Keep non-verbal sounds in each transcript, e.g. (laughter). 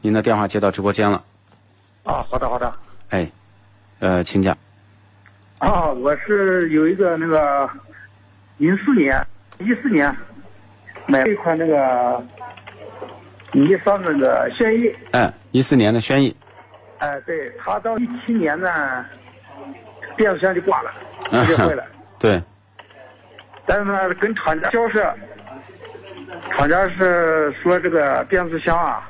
您的电话接到直播间了，啊，好的，好的，哎，呃，请讲。啊，我是有一个那个零四年、一四年买了一款那个尼桑那个轩逸，哎，一四年的轩逸，哎，对，他到一七年呢，变速箱就挂了，直接坏了，对，但是呢，跟厂家交涉。厂家是说这个变速箱啊，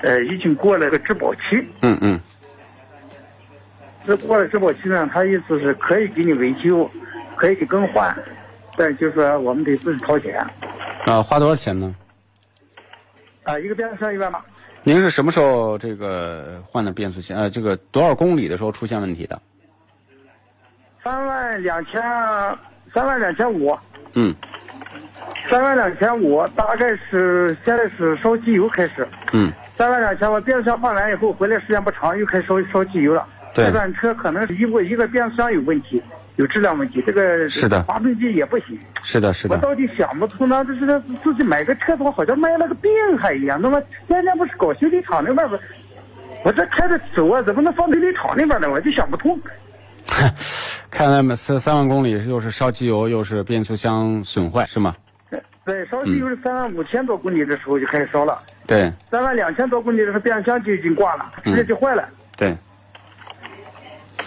呃，已经过了个质保期。嗯嗯。这过了质保期呢，他意思是可以给你维修，可以给更换，但就是说我们得自己掏钱。啊，花多少钱呢？啊，一个变速箱一万八。您是什么时候这个换的变速箱？呃，这个多少公里的时候出现问题的？三万两千，三万两千五。嗯。三万两千五，大概是现在是烧机油开始。嗯。三万两千我，变速箱换完以后回来时间不长，又开始烧烧机油了。对。这款车可能是一个一个变速箱有问题，有质量问题，这个是的，发动机也不行。是的，是的。我到底想不通呢，这是自己买个车怎么，好像卖了个病还一样。那么天天不是搞修理厂那边不？我这开着走啊，怎么能放修理厂那边呢？我就想不通。(laughs) 开了三三万公里，又是烧机油，又是变速箱损坏，是吗？对，烧机油是三万五千多公里的时候就开始烧了。对。三万两千多公里的时候，变速箱就已经挂了，直接就坏了。对。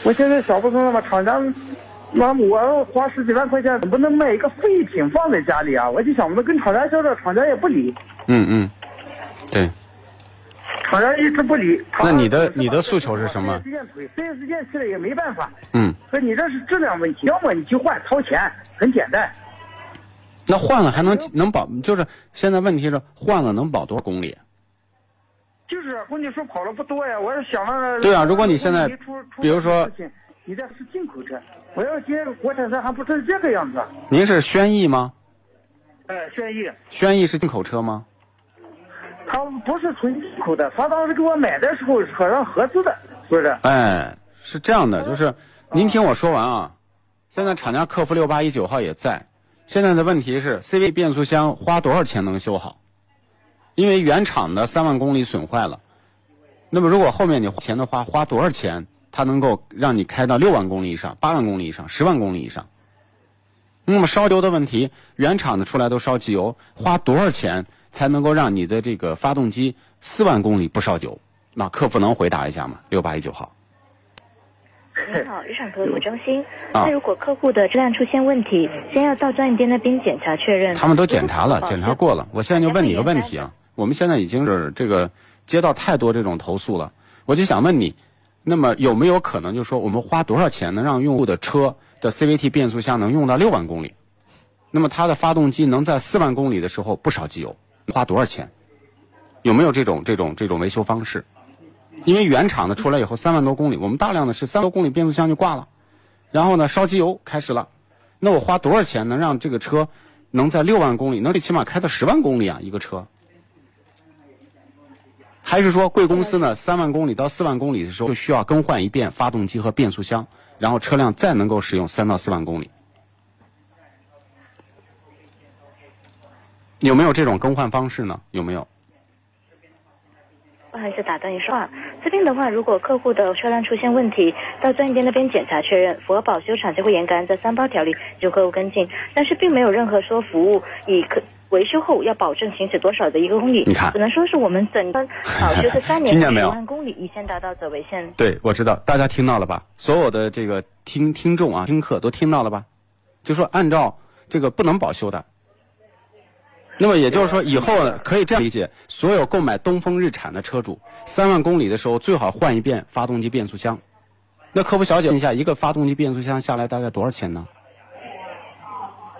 我现在想不通了嘛，厂家，那我花十几万块钱，怎么能卖一个废品放在家里啊？我就想不通，跟厂家交涉，厂家也不理。嗯嗯。对。厂家一直不理。那你的你的诉求是什么？四 S 店推，四 S 店去了也没办法。嗯。说你这是质量问题，要么你去换，掏钱，很简单。那换了还能能保？就是现在问题是换了能保多少公里？就是公里数跑了不多呀，我是想了。对啊，如果你现在，比如说，你这是进口车，我要接个国产车还不是这个样子。您是轩逸吗？哎，轩逸。轩逸是进口车吗？他不是纯进口的，他当时给我买的时候好像合资的，是不是。哎，是这样的，就是您听我说完啊，现在厂家客服六八一九号也在。现在的问题是，CV 变速箱花多少钱能修好？因为原厂的三万公里损坏了，那么如果后面你花钱的话，花多少钱它能够让你开到六万公里以上、八万公里以上、十万公里以上？那么烧油的问题，原厂的出来都烧机油，花多少钱才能够让你的这个发动机四万公里不烧油？那客服能回答一下吗？六八一九号。你好，日产客服中心。那如果客户的质量出现问题，先要到专营店那边检查确认。他们都检查了，检查过了。我现在就问你一个问题啊，我们现在已经是这个接到太多这种投诉了，我就想问你，那么有没有可能就是说，我们花多少钱能让用户的车的 CVT 变速箱能用到六万公里？那么它的发动机能在四万公里的时候不烧机油，花多少钱？有没有这种这种这种维修方式？因为原厂的出来以后三万多公里，我们大量的是三多公里变速箱就挂了，然后呢烧机油开始了，那我花多少钱能让这个车能在六万公里，能最起码开到十万公里啊一个车？还是说贵公司呢三万公里到四万公里的时候就需要更换一遍发动机和变速箱，然后车辆再能够使用三到四万公里？有没有这种更换方式呢？有没有？不好意思，打断一说话。这边的话，如果客户的车辆出现问题，到专营店那边检查确认，符合保修厂就会严格按照三包条例就客户跟进。但是并没有任何说服务以客维修后要保证行驶多少的一个公里？你看，只能说是我们整个保修是三年十万公里，以先达到者为限。对，我知道，大家听到了吧？所有的这个听听众啊，听课都听到了吧？就说按照这个不能保修的。那么也就是说，以后可以这样理解：所有购买东风日产的车主，三万公里的时候最好换一遍发动机变速箱。那客服小姐问一下，一个发动机变速箱下来大概多少钱呢？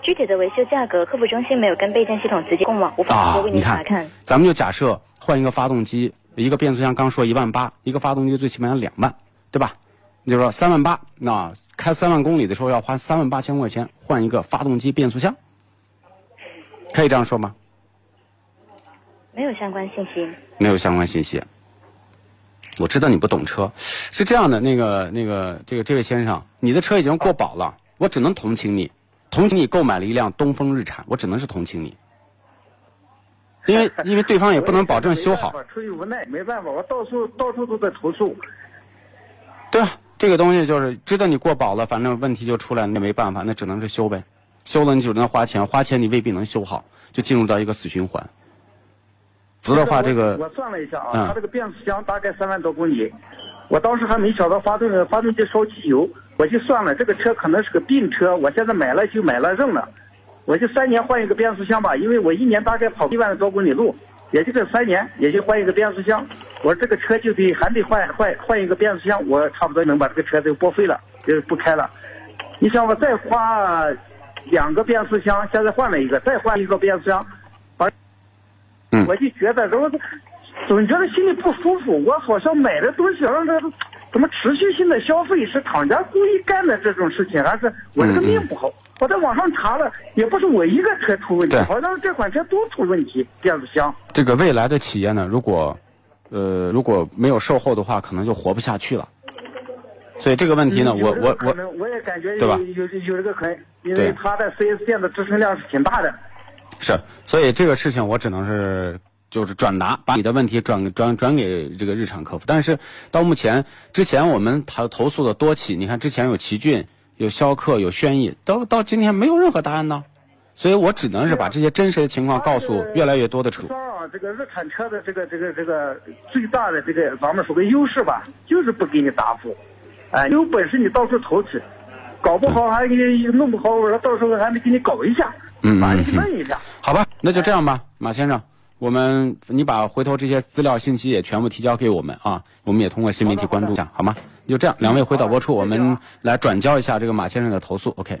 具体的维修价格，客服中心没有跟备件系统直接供网，无法直接为您查看。咱们就假设换一个发动机，一个变速箱，刚说一万八，一个发动机最起码要两万，对吧？你就说三万八，那开三万公里的时候要花三万八千块钱换一个发动机变速箱。可以这样说吗？没有相关信息。没有相关信息。我知道你不懂车，是这样的，那个、那个、这个、这位先生，你的车已经过保了，我只能同情你，同情你购买了一辆东风日产，我只能是同情你，因为 (laughs) 因为对方也不能保证修好。出于无奈，没办法，我到处到处都在投诉。对啊，这个东西就是知道你过保了，反正问题就出来，那没办法，那只能是修呗。修了你只能花钱，花钱你未必能修好，就进入到一个死循环。否则的话，这个我算了一下啊，它这个变速箱大概三万多公里，我当时还没想到发动发动机烧机油，我就算了，这个车可能是个病车，我现在买了就买了扔了，我就三年换一个变速箱吧，因为我一年大概跑一万多公里路，也就这三年也就换一个变速箱，我说这个车就得还得换换换一个变速箱，我差不多能把这个车就报废了，就是不开了。你想我再花。两个变速箱，现在换了一个，再换一个变速箱，把，嗯，我就觉得，总总觉得心里不舒服。我好像买的东西，让这怎么持续性的消费是厂家故意干的这种事情，还是我这个命不好？我在网上查了，也不是我一个车出问题，好像这款车都出问题，变速箱。这个未来的企业呢，如果，呃，如果没有售后的话，可能就活不下去了。所以这个问题呢，我我我，我也感觉有有有这个可能，因为他在 4S 店的支撑量是挺大的。是，所以这个事情我只能是就是转达，把你的问题转转转给这个日产客服。但是到目前，之前我们投投诉的多起，你看之前有奇骏、有逍客、有轩逸，到到今天没有任何答案呢。所以我只能是把这些真实的情况告诉越来越多的车主。啊，这个日产车的这个这个这个最大的这个咱们说个优势吧，就是不给你答复。哎，有本事你到处投去，搞不好还给你弄不好，我说到时候还得给你搞一下，嗯把你问一下。好吧，那就这样吧，马先生，我们你把回头这些资料信息也全部提交给我们啊，我们也通过新媒体关注一下，好吗？就这样，两位回导播处，我们来转交一下这个马先生的投诉，OK。